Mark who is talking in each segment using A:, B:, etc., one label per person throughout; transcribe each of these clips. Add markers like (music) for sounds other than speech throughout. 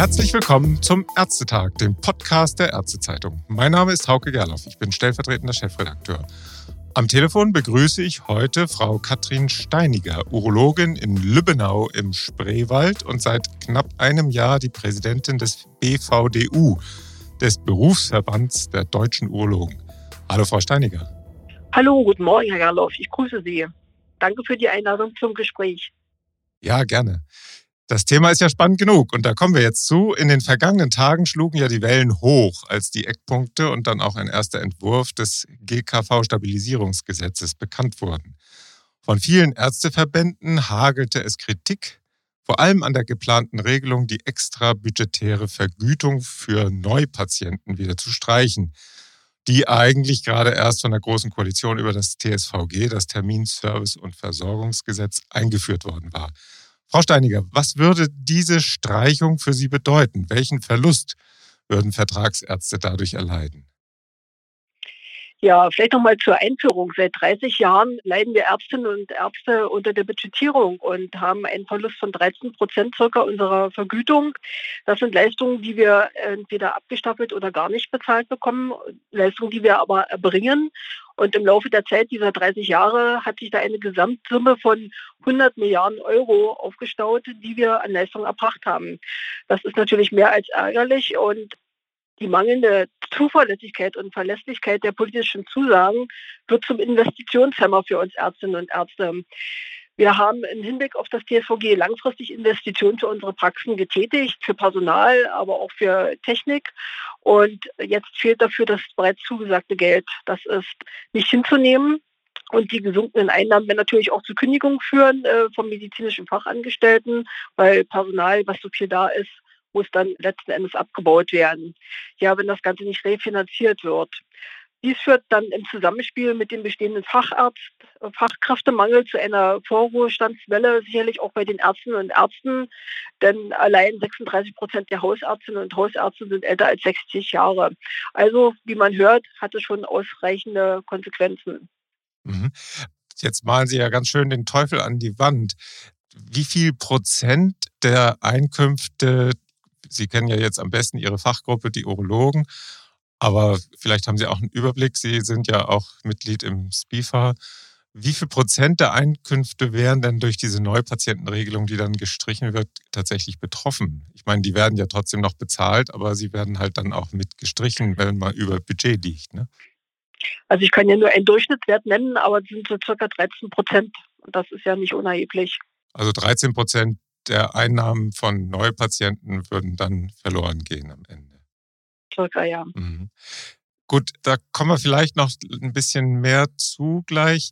A: Herzlich willkommen zum Ärztetag, dem Podcast der Ärztezeitung. Mein Name ist Hauke Gerloff, ich bin stellvertretender Chefredakteur. Am Telefon begrüße ich heute Frau Katrin Steiniger, Urologin in Lübbenau im Spreewald und seit knapp einem Jahr die Präsidentin des BVDU, des Berufsverbands der deutschen Urologen. Hallo, Frau Steiniger.
B: Hallo, guten Morgen, Herr Gerloff. Ich grüße Sie. Danke für die Einladung zum Gespräch.
A: Ja, gerne. Das Thema ist ja spannend genug und da kommen wir jetzt zu. In den vergangenen Tagen schlugen ja die Wellen hoch, als die Eckpunkte und dann auch ein erster Entwurf des GKV-Stabilisierungsgesetzes bekannt wurden. Von vielen Ärzteverbänden hagelte es Kritik, vor allem an der geplanten Regelung, die extra budgetäre Vergütung für Neupatienten wieder zu streichen, die eigentlich gerade erst von der Großen Koalition über das TSVG, das Terminservice- und Versorgungsgesetz, eingeführt worden war. Frau Steiniger, was würde diese Streichung für Sie bedeuten? Welchen Verlust würden Vertragsärzte dadurch erleiden?
B: Ja, vielleicht nochmal zur Einführung. Seit 30 Jahren leiden wir Ärztinnen und Ärzte unter der Budgetierung und haben einen Verlust von 13 Prozent circa unserer Vergütung. Das sind Leistungen, die wir entweder abgestaffelt oder gar nicht bezahlt bekommen, Leistungen, die wir aber erbringen. Und im Laufe der Zeit dieser 30 Jahre hat sich da eine Gesamtsumme von 100 Milliarden Euro aufgestaut, die wir an Leistungen erbracht haben. Das ist natürlich mehr als ärgerlich und die mangelnde Zuverlässigkeit und Verlässlichkeit der politischen Zusagen wird zum Investitionshemmer für uns Ärztinnen und Ärzte. Wir haben im Hinblick auf das TSVG langfristig Investitionen für unsere Praxen getätigt, für Personal, aber auch für Technik. Und jetzt fehlt dafür das bereits zugesagte Geld. Das ist nicht hinzunehmen. Und die gesunkenen Einnahmen werden natürlich auch zu Kündigungen führen äh, vom medizinischen Fachangestellten, weil Personal, was so viel da ist, muss dann letzten Endes abgebaut werden. Ja, wenn das Ganze nicht refinanziert wird. Dies führt dann im Zusammenspiel mit dem bestehenden Facharzt, Fachkräftemangel zu einer Vorruhestandswelle, sicherlich auch bei den Ärztinnen und Ärzten, denn allein 36 Prozent der Hausärztinnen und Hausärzte sind älter als 60 Jahre. Also, wie man hört, hat es schon ausreichende Konsequenzen.
A: Mhm. Jetzt malen Sie ja ganz schön den Teufel an die Wand. Wie viel Prozent der Einkünfte, Sie kennen ja jetzt am besten Ihre Fachgruppe, die Urologen, aber vielleicht haben Sie auch einen Überblick. Sie sind ja auch Mitglied im SPIFA. Wie viel Prozent der Einkünfte wären denn durch diese Neupatientenregelung, die dann gestrichen wird, tatsächlich betroffen? Ich meine, die werden ja trotzdem noch bezahlt, aber sie werden halt dann auch mit gestrichen, wenn man über Budget liegt. Ne?
B: Also ich kann ja nur einen Durchschnittswert nennen, aber es sind so circa 13 Prozent. Und das ist ja nicht unerheblich.
A: Also 13 Prozent der Einnahmen von Neupatienten würden dann verloren gehen am Ende
B: circa, ja. Mhm.
A: Gut, da kommen wir vielleicht noch ein bisschen mehr zu gleich.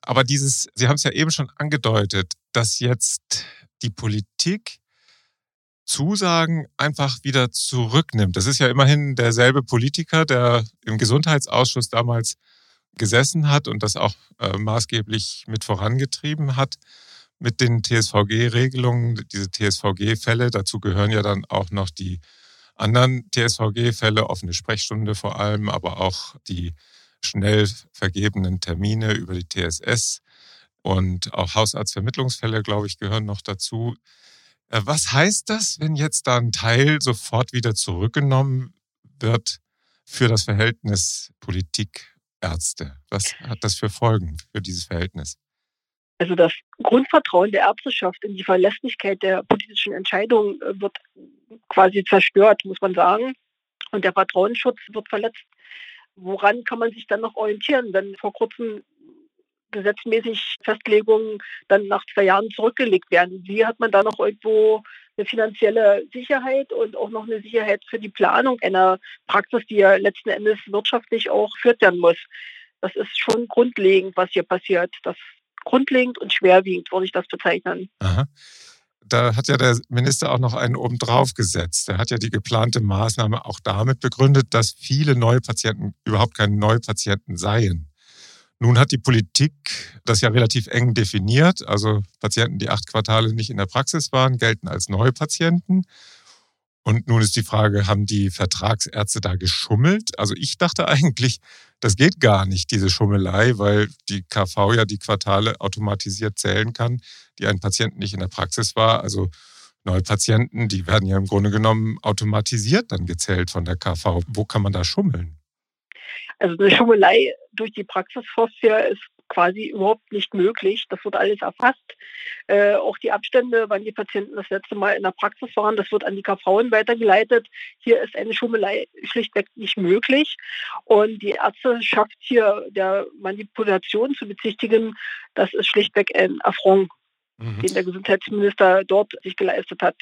A: Aber dieses, Sie haben es ja eben schon angedeutet, dass jetzt die Politik Zusagen einfach wieder zurücknimmt. Das ist ja immerhin derselbe Politiker, der im Gesundheitsausschuss damals gesessen hat und das auch äh, maßgeblich mit vorangetrieben hat mit den TSVG-Regelungen, diese TSVG-Fälle. Dazu gehören ja dann auch noch die anderen TSVG-Fälle, offene Sprechstunde vor allem, aber auch die schnell vergebenen Termine über die TSS und auch Hausarztvermittlungsfälle, glaube ich, gehören noch dazu. Äh, was heißt das, wenn jetzt da ein Teil sofort wieder zurückgenommen wird für das Verhältnis Politik-Ärzte? Was hat das für Folgen für dieses Verhältnis?
B: Also das Grundvertrauen der Ärzteschaft in die Verlässlichkeit der politischen Entscheidungen äh, wird quasi zerstört, muss man sagen. Und der Vertrauensschutz wird verletzt. Woran kann man sich dann noch orientieren, wenn vor kurzem gesetzmäßig Festlegungen dann nach zwei Jahren zurückgelegt werden? Wie hat man da noch irgendwo eine finanzielle Sicherheit und auch noch eine Sicherheit für die Planung einer Praxis, die ja letzten Endes wirtschaftlich auch geführt werden muss? Das ist schon grundlegend, was hier passiert. Das grundlegend und schwerwiegend, würde ich das bezeichnen.
A: Aha. Da hat ja der Minister auch noch einen obendrauf gesetzt. Er hat ja die geplante Maßnahme auch damit begründet, dass viele neue Patienten überhaupt keine Neupatienten seien. Nun hat die Politik das ja relativ eng definiert. Also Patienten, die acht Quartale nicht in der Praxis waren, gelten als Neupatienten. Und nun ist die Frage, haben die Vertragsärzte da geschummelt? Also ich dachte eigentlich, das geht gar nicht, diese Schummelei, weil die KV ja die Quartale automatisiert zählen kann, die ein Patient nicht in der Praxis war. Also neue Patienten, die werden ja im Grunde genommen automatisiert dann gezählt von der KV. Wo kann man da schummeln?
B: Also eine Schummelei durch die Praxissoftware ist quasi überhaupt nicht möglich. Das wird alles erfasst. Äh, auch die Abstände, wann die Patienten das letzte Mal in der Praxis waren, das wird an die KV weitergeleitet. Hier ist eine Schummelei schlichtweg nicht möglich. Und die Ärzte schafft hier der Manipulation zu bezichtigen, das ist schlichtweg ein Affront, mhm. den der Gesundheitsminister dort sich geleistet hat.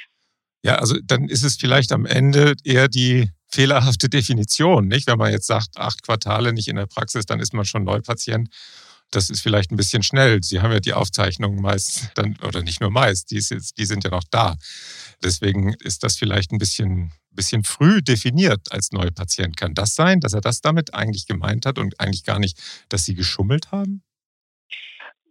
A: Ja, also dann ist es vielleicht am Ende eher die fehlerhafte Definition, nicht? Wenn man jetzt sagt, acht Quartale nicht in der Praxis, dann ist man schon Neupatient. Das ist vielleicht ein bisschen schnell. Sie haben ja die Aufzeichnungen meist dann, oder nicht nur meist, die, ist, die sind ja noch da. Deswegen ist das vielleicht ein bisschen, bisschen früh definiert als Neupatient. Kann das sein, dass er das damit eigentlich gemeint hat und eigentlich gar nicht, dass Sie geschummelt haben?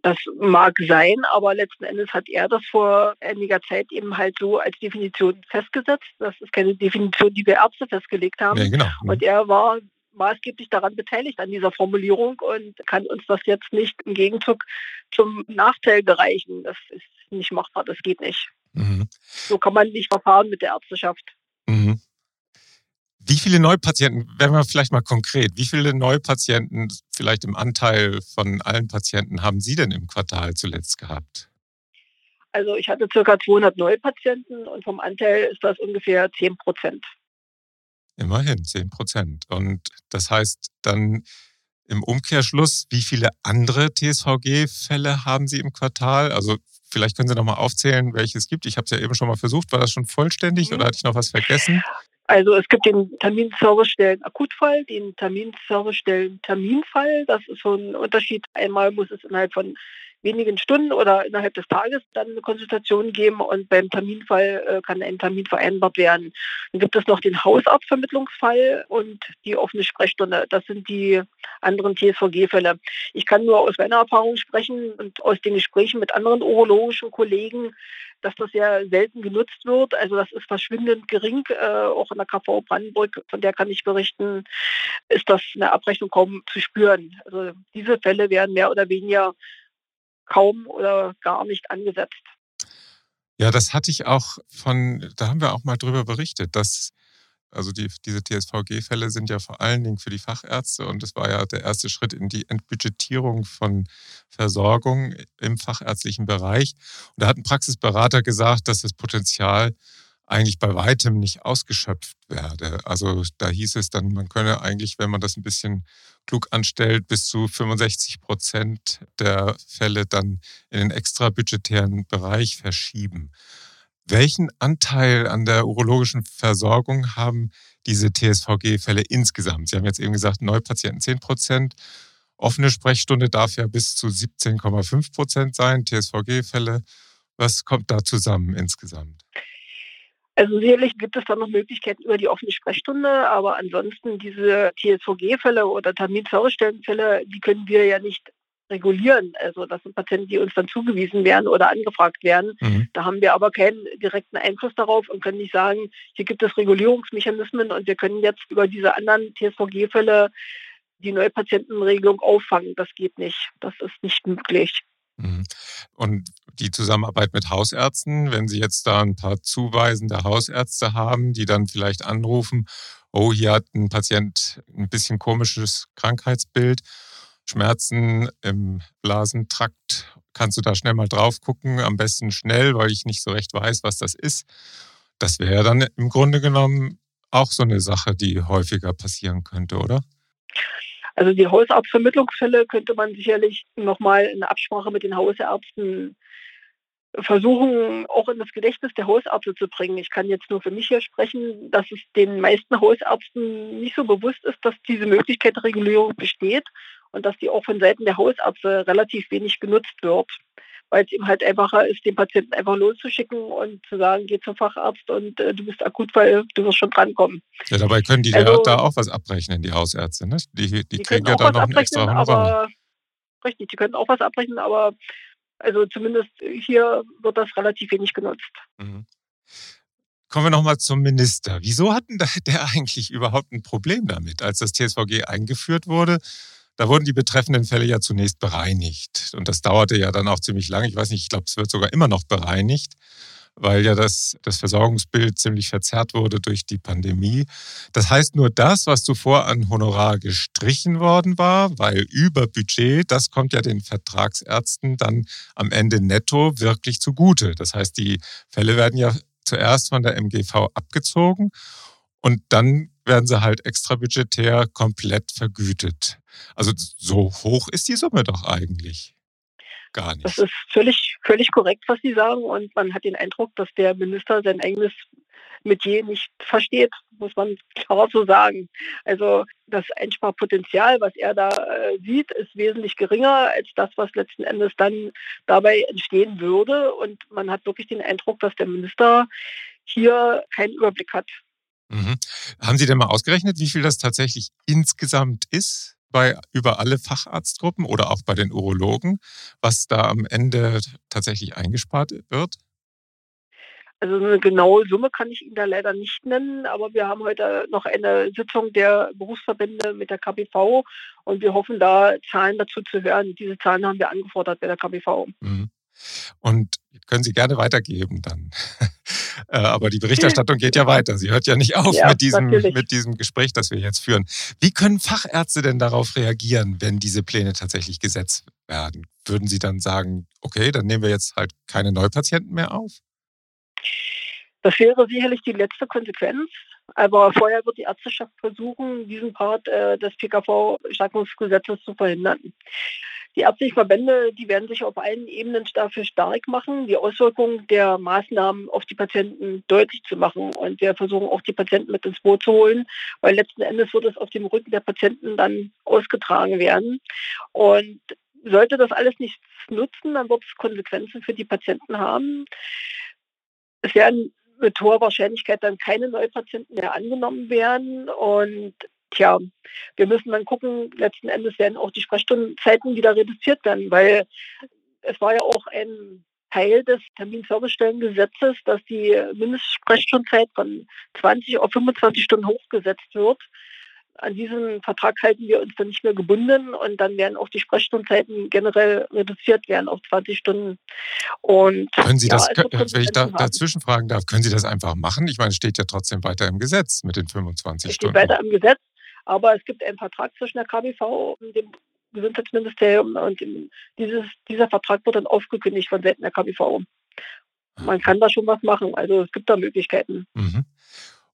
B: Das mag sein, aber letzten Endes hat er das vor einiger Zeit eben halt so als Definition festgesetzt. Das ist keine Definition, die wir Ärzte festgelegt haben. Ja, genau. Und er war maßgeblich daran beteiligt an dieser Formulierung und kann uns das jetzt nicht im Gegenzug zum Nachteil gereichen. Das ist nicht machbar, das geht nicht. Mhm. So kann man nicht verfahren mit der Ärzteschaft. Mhm.
A: Wie viele Neupatienten, wenn wir vielleicht mal konkret, wie viele Neupatienten vielleicht im Anteil von allen Patienten haben Sie denn im Quartal zuletzt gehabt?
B: Also ich hatte circa 200 Neupatienten und vom Anteil ist das ungefähr 10 Prozent.
A: Immerhin 10 Prozent. Und das heißt dann im Umkehrschluss, wie viele andere TSVG-Fälle haben Sie im Quartal? Also vielleicht können Sie noch mal aufzählen, welche es gibt. Ich habe es ja eben schon mal versucht. War das schon vollständig mhm. oder hatte ich noch was vergessen?
B: Also es gibt den Terminservicestellen Akutfall, den Terminservicestellen Terminfall. Das ist so ein Unterschied. Einmal muss es innerhalb von wenigen Stunden oder innerhalb des Tages dann eine Konsultation geben und beim Terminfall äh, kann ein Termin vereinbart werden. Dann gibt es noch den Hausarztvermittlungsfall und die offene Sprechstunde. Das sind die anderen TSVG-Fälle. Ich kann nur aus meiner Erfahrung sprechen und aus den Gesprächen mit anderen urologischen Kollegen, dass das sehr selten genutzt wird. Also das ist verschwindend gering. Äh, auch in der KV Brandenburg, von der kann ich berichten, ist das in der Abrechnung kaum zu spüren. Also diese Fälle werden mehr oder weniger kaum oder gar nicht angesetzt.
A: Ja, das hatte ich auch von, da haben wir auch mal drüber berichtet, dass also die, diese TSVG-Fälle sind ja vor allen Dingen für die Fachärzte und es war ja der erste Schritt in die Entbudgetierung von Versorgung im fachärztlichen Bereich. Und da hat ein Praxisberater gesagt, dass das Potenzial eigentlich bei weitem nicht ausgeschöpft werde. Also da hieß es dann, man könne eigentlich, wenn man das ein bisschen klug anstellt, bis zu 65 Prozent der Fälle dann in den extrabudgetären Bereich verschieben. Welchen Anteil an der urologischen Versorgung haben diese TSVG-Fälle insgesamt? Sie haben jetzt eben gesagt, Neupatienten 10 Prozent. Offene Sprechstunde darf ja bis zu 17,5 Prozent sein, TSVG-Fälle. Was kommt da zusammen insgesamt?
B: Also sicherlich gibt es da noch Möglichkeiten über die offene Sprechstunde, aber ansonsten diese TSVG-Fälle oder Terminservicestellenfälle, die können wir ja nicht regulieren. Also das sind Patienten, die uns dann zugewiesen werden oder angefragt werden. Mhm. Da haben wir aber keinen direkten Einfluss darauf und können nicht sagen, hier gibt es Regulierungsmechanismen und wir können jetzt über diese anderen TSVG-Fälle die Neupatientenregelung auffangen. Das geht nicht. Das ist nicht möglich.
A: Mhm. Und die Zusammenarbeit mit Hausärzten, wenn Sie jetzt da ein paar zuweisende Hausärzte haben, die dann vielleicht anrufen, oh, hier hat ein Patient ein bisschen komisches Krankheitsbild, Schmerzen im Blasentrakt, kannst du da schnell mal drauf gucken, am besten schnell, weil ich nicht so recht weiß, was das ist. Das wäre dann im Grunde genommen auch so eine Sache, die häufiger passieren könnte, oder?
B: Also die Hausarztvermittlungsfälle könnte man sicherlich nochmal in Absprache mit den Hausärzten versuchen, auch in das Gedächtnis der Hausärzte zu bringen. Ich kann jetzt nur für mich hier sprechen, dass es den meisten Hausärzten nicht so bewusst ist, dass diese Möglichkeit der Regulierung besteht und dass die auch von Seiten der Hausärzte relativ wenig genutzt wird weil es ihm halt einfacher ist, den Patienten einfach loszuschicken und zu sagen, geh zum Facharzt und äh, du bist akut, weil du wirst schon drankommen.
A: Ja, dabei können die also, da auch was abrechnen, die Hausärzte, ne? Die, die, die kriegen ja dann noch ein extra Honorar.
B: Richtig, die können auch was abrechnen, aber also zumindest hier wird das relativ wenig genutzt. Mhm.
A: Kommen wir nochmal zum Minister. Wieso hatten (laughs) der eigentlich überhaupt ein Problem damit, als das TSVG eingeführt wurde? Da wurden die betreffenden Fälle ja zunächst bereinigt. Und das dauerte ja dann auch ziemlich lange. Ich weiß nicht, ich glaube, es wird sogar immer noch bereinigt. weil ja das, das Versorgungsbild ziemlich verzerrt wurde durch die Pandemie. Das heißt, nur das, was zuvor an Honorar gestrichen worden war, weil über Budget, das kommt ja den Vertragsärzten dann am Ende netto wirklich zugute. Das heißt, die Fälle werden ja zuerst von der MGV abgezogen und dann werden sie halt extrabudgetär komplett vergütet. Also so hoch ist die Summe doch eigentlich gar nicht.
B: Das ist völlig, völlig korrekt, was Sie sagen. Und man hat den Eindruck, dass der Minister sein eigenes Metier nicht versteht, muss man (laughs) klar so sagen. Also das Einsparpotenzial, was er da äh, sieht, ist wesentlich geringer als das, was letzten Endes dann dabei entstehen würde. Und man hat wirklich den Eindruck, dass der Minister hier keinen Überblick hat.
A: Mhm. Haben Sie denn mal ausgerechnet, wie viel das tatsächlich insgesamt ist? Bei über alle Facharztgruppen oder auch bei den Urologen, was da am Ende tatsächlich eingespart wird?
B: Also eine genaue Summe kann ich Ihnen da leider nicht nennen, aber wir haben heute noch eine Sitzung der Berufsverbände mit der KBV und wir hoffen da Zahlen dazu zu hören. Diese Zahlen haben wir angefordert bei der KBV.
A: Mhm. Und können Sie gerne weitergeben dann. (laughs) Äh, aber die Berichterstattung geht ja weiter. Sie hört ja nicht auf ja, mit, diesem, mit diesem Gespräch, das wir jetzt führen. Wie können Fachärzte denn darauf reagieren, wenn diese Pläne tatsächlich gesetzt werden? Würden Sie dann sagen, okay, dann nehmen wir jetzt halt keine Neupatienten mehr auf?
B: Das wäre sicherlich die letzte Konsequenz. Aber vorher wird die Ärzteschaft versuchen, diesen Part äh, des PKV-Stärkungsgesetzes zu verhindern. Die ärztlichen Verbände, die werden sich auf allen Ebenen dafür stark machen, die Auswirkungen der Maßnahmen auf die Patienten deutlich zu machen. Und wir versuchen auch die Patienten mit ins Boot zu holen, weil letzten Endes wird es auf dem Rücken der Patienten dann ausgetragen werden. Und sollte das alles nichts nutzen, dann wird es Konsequenzen für die Patienten haben. Es werden mit hoher Wahrscheinlichkeit dann keine Neupatienten mehr angenommen werden. Und tja, wir müssen dann gucken, letzten Endes werden auch die Sprechstundenzeiten wieder reduziert werden, weil es war ja auch ein Teil des Terminservicestellengesetzes, dass die Mindestsprechstundenzeit von 20 auf 25 Stunden hochgesetzt wird an diesen Vertrag halten wir uns dann nicht mehr gebunden und dann werden auch die Sprechstundenzeiten generell reduziert werden auf 20 Stunden. Und
A: können Sie das, wenn ich da, dazwischen fragen darf, können Sie das einfach machen? Ich meine, es steht ja trotzdem weiter im Gesetz mit den 25
B: es
A: Stunden.
B: Steht weiter im Gesetz, aber es gibt einen Vertrag zwischen der KBV und dem Gesundheitsministerium und dieses, dieser Vertrag wird dann aufgekündigt von Seiten der KBV. Man kann da schon was machen, also es gibt da Möglichkeiten.
A: Mhm.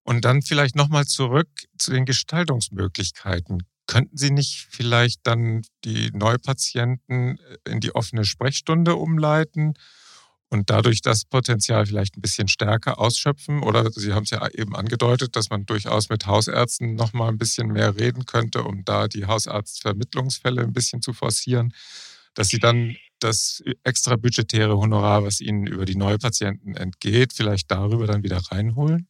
A: Und dann vielleicht nochmal zurück zu den Gestaltungsmöglichkeiten. Könnten Sie nicht vielleicht dann die Neupatienten äh, in die offene Sprechstunde umleiten und dadurch das Potenzial vielleicht ein bisschen stärker ausschöpfen? Oder Sie haben es ja eben angedeutet, dass man durchaus mit Hausärzten nochmal ein bisschen mehr reden könnte, um da die Hausarztvermittlungsfälle ein bisschen zu forcieren, dass Sie dann das extra budgetäre Honorar, was Ihnen über die Neupatienten entgeht, vielleicht darüber dann wieder reinholen?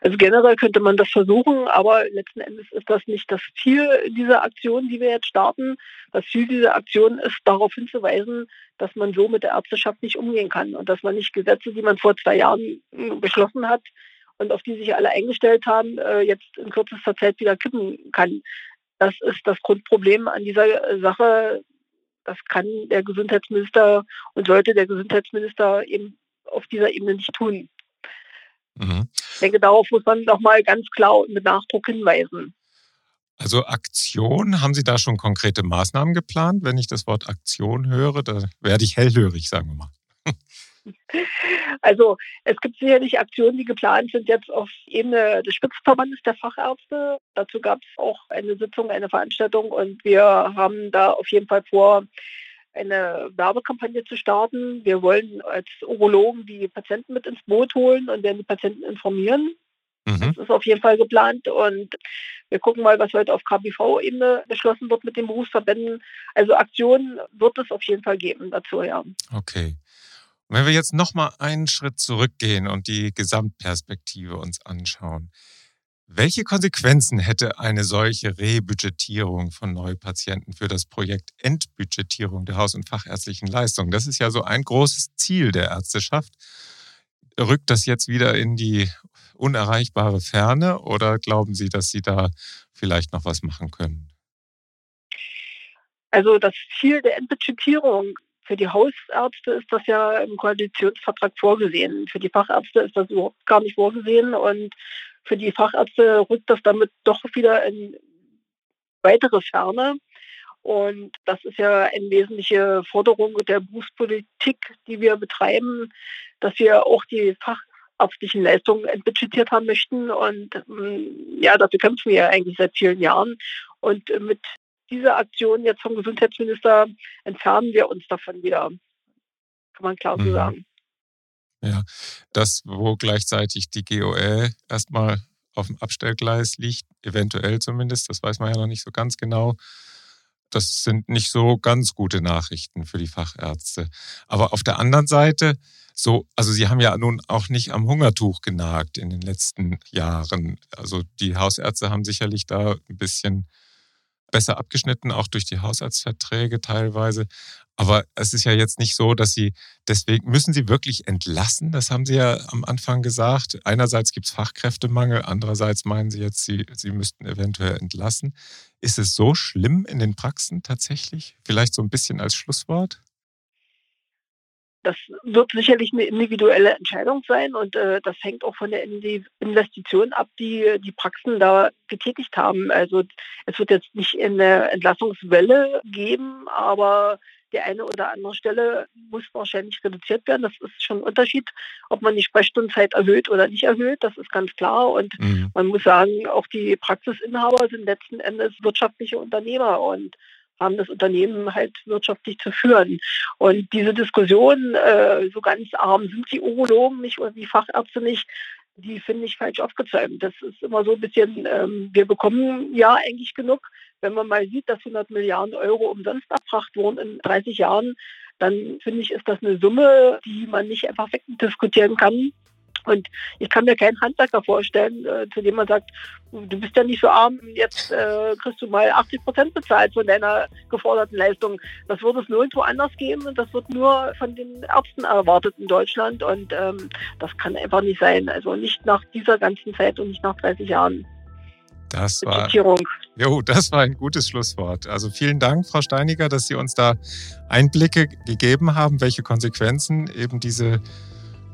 B: Also generell könnte man das versuchen, aber letzten Endes ist das nicht das Ziel dieser Aktion, die wir jetzt starten. Das Ziel dieser Aktion ist darauf hinzuweisen, dass man so mit der Ärzteschaft nicht umgehen kann und dass man nicht Gesetze, die man vor zwei Jahren hm, beschlossen hat und auf die sich alle eingestellt haben, äh, jetzt in kürzester Zeit wieder kippen kann. Das ist das Grundproblem an dieser Sache. Das kann der Gesundheitsminister und sollte der Gesundheitsminister eben auf dieser Ebene nicht tun. Mhm. Ich denke, darauf muss man nochmal ganz klar und mit Nachdruck hinweisen.
A: Also Aktion, haben Sie da schon konkrete Maßnahmen geplant? Wenn ich das Wort Aktion höre, da werde ich hellhörig, sagen wir mal. (laughs)
B: Also es gibt sicherlich Aktionen, die geplant sind jetzt auf Ebene des Spitzenverbandes der Fachärzte. Dazu gab es auch eine Sitzung, eine Veranstaltung und wir haben da auf jeden Fall vor, eine Werbekampagne zu starten. Wir wollen als Urologen die Patienten mit ins Boot holen und werden die Patienten informieren. Mhm. Das ist auf jeden Fall geplant und wir gucken mal, was heute auf KBV-Ebene beschlossen wird mit den Berufsverbänden. Also Aktionen wird es auf jeden Fall geben dazu, ja.
A: Okay. Und wenn wir jetzt nochmal einen Schritt zurückgehen und die Gesamtperspektive uns anschauen, welche Konsequenzen hätte eine solche Rebudgetierung von Neupatienten für das Projekt Entbudgetierung der haus- und fachärztlichen Leistungen? Das ist ja so ein großes Ziel der Ärzteschaft. Rückt das jetzt wieder in die unerreichbare Ferne oder glauben Sie, dass Sie da vielleicht noch was machen können?
B: Also das Ziel der Entbudgetierung für die Hausärzte ist das ja im Koalitionsvertrag vorgesehen. Für die Fachärzte ist das überhaupt gar nicht vorgesehen und für die Fachärzte rückt das damit doch wieder in weitere Ferne. Und das ist ja eine wesentliche Forderung der Berufspolitik, die wir betreiben, dass wir auch die fachärztlichen Leistungen entbudgetiert haben möchten. Und mm, ja, dafür kämpfen wir ja eigentlich seit vielen Jahren. Und mit dieser Aktion jetzt vom Gesundheitsminister entfernen wir uns davon wieder. Kann man klar so mhm. sagen.
A: Ja, das, wo gleichzeitig die GOE erstmal auf dem Abstellgleis liegt, eventuell zumindest, das weiß man ja noch nicht so ganz genau. Das sind nicht so ganz gute Nachrichten für die Fachärzte. Aber auf der anderen Seite, so, also sie haben ja nun auch nicht am Hungertuch genagt in den letzten Jahren. Also die Hausärzte haben sicherlich da ein bisschen besser abgeschnitten, auch durch die Hausarztverträge teilweise. Aber es ist ja jetzt nicht so, dass Sie, deswegen müssen Sie wirklich entlassen. Das haben Sie ja am Anfang gesagt. Einerseits gibt es Fachkräftemangel, andererseits meinen Sie jetzt, Sie, Sie müssten eventuell entlassen. Ist es so schlimm in den Praxen tatsächlich? Vielleicht so ein bisschen als Schlusswort?
B: Das wird sicherlich eine individuelle Entscheidung sein und äh, das hängt auch von der Investition ab, die die Praxen da getätigt haben. Also es wird jetzt nicht eine Entlassungswelle geben, aber die eine oder andere Stelle muss wahrscheinlich reduziert werden. Das ist schon ein Unterschied, ob man die Sprechstundenzeit erhöht oder nicht erhöht. Das ist ganz klar. Und mhm. man muss sagen, auch die Praxisinhaber sind letzten Endes wirtschaftliche Unternehmer und haben das Unternehmen halt wirtschaftlich zu führen. Und diese Diskussion, äh, so ganz arm sind die Urologen nicht oder die Fachärzte nicht, die finde ich falsch aufgezäumt. Das ist immer so ein bisschen, ähm, wir bekommen ja eigentlich genug. Wenn man mal sieht, dass 100 Milliarden Euro umsonst erbracht wurden in 30 Jahren, dann finde ich, ist das eine Summe, die man nicht einfach wegdiskutieren kann. Und ich kann mir keinen Handwerker vorstellen, äh, zu dem man sagt, du bist ja nicht so arm, jetzt äh, kriegst du mal 80 Prozent bezahlt von deiner geforderten Leistung. Das wird es nirgendwo anders geben und das wird nur von den Ärzten erwartet in Deutschland und ähm, das kann einfach nicht sein. Also nicht nach dieser ganzen Zeit und nicht nach 30 Jahren.
A: Das war, jo, das war ein gutes Schlusswort. Also vielen Dank, Frau Steiniger, dass Sie uns da Einblicke gegeben haben, welche Konsequenzen eben diese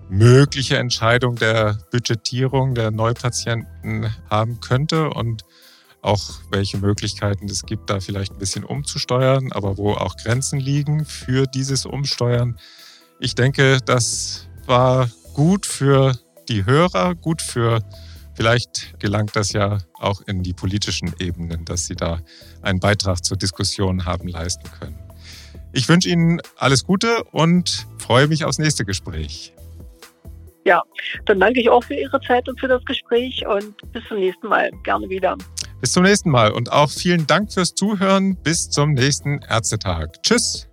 A: mögliche Entscheidung der Budgetierung der Neupatienten haben könnte und auch welche Möglichkeiten es gibt, da vielleicht ein bisschen umzusteuern, aber wo auch Grenzen liegen für dieses Umsteuern. Ich denke, das war gut für die Hörer, gut für vielleicht gelangt das ja auch in die politischen Ebenen, dass sie da einen Beitrag zur Diskussion haben leisten können. Ich wünsche Ihnen alles Gute und freue mich aufs nächste Gespräch.
B: Ja, dann danke ich auch für Ihre Zeit und für das Gespräch und bis zum nächsten Mal. Gerne wieder.
A: Bis zum nächsten Mal und auch vielen Dank fürs Zuhören. Bis zum nächsten Ärztetag. Tschüss.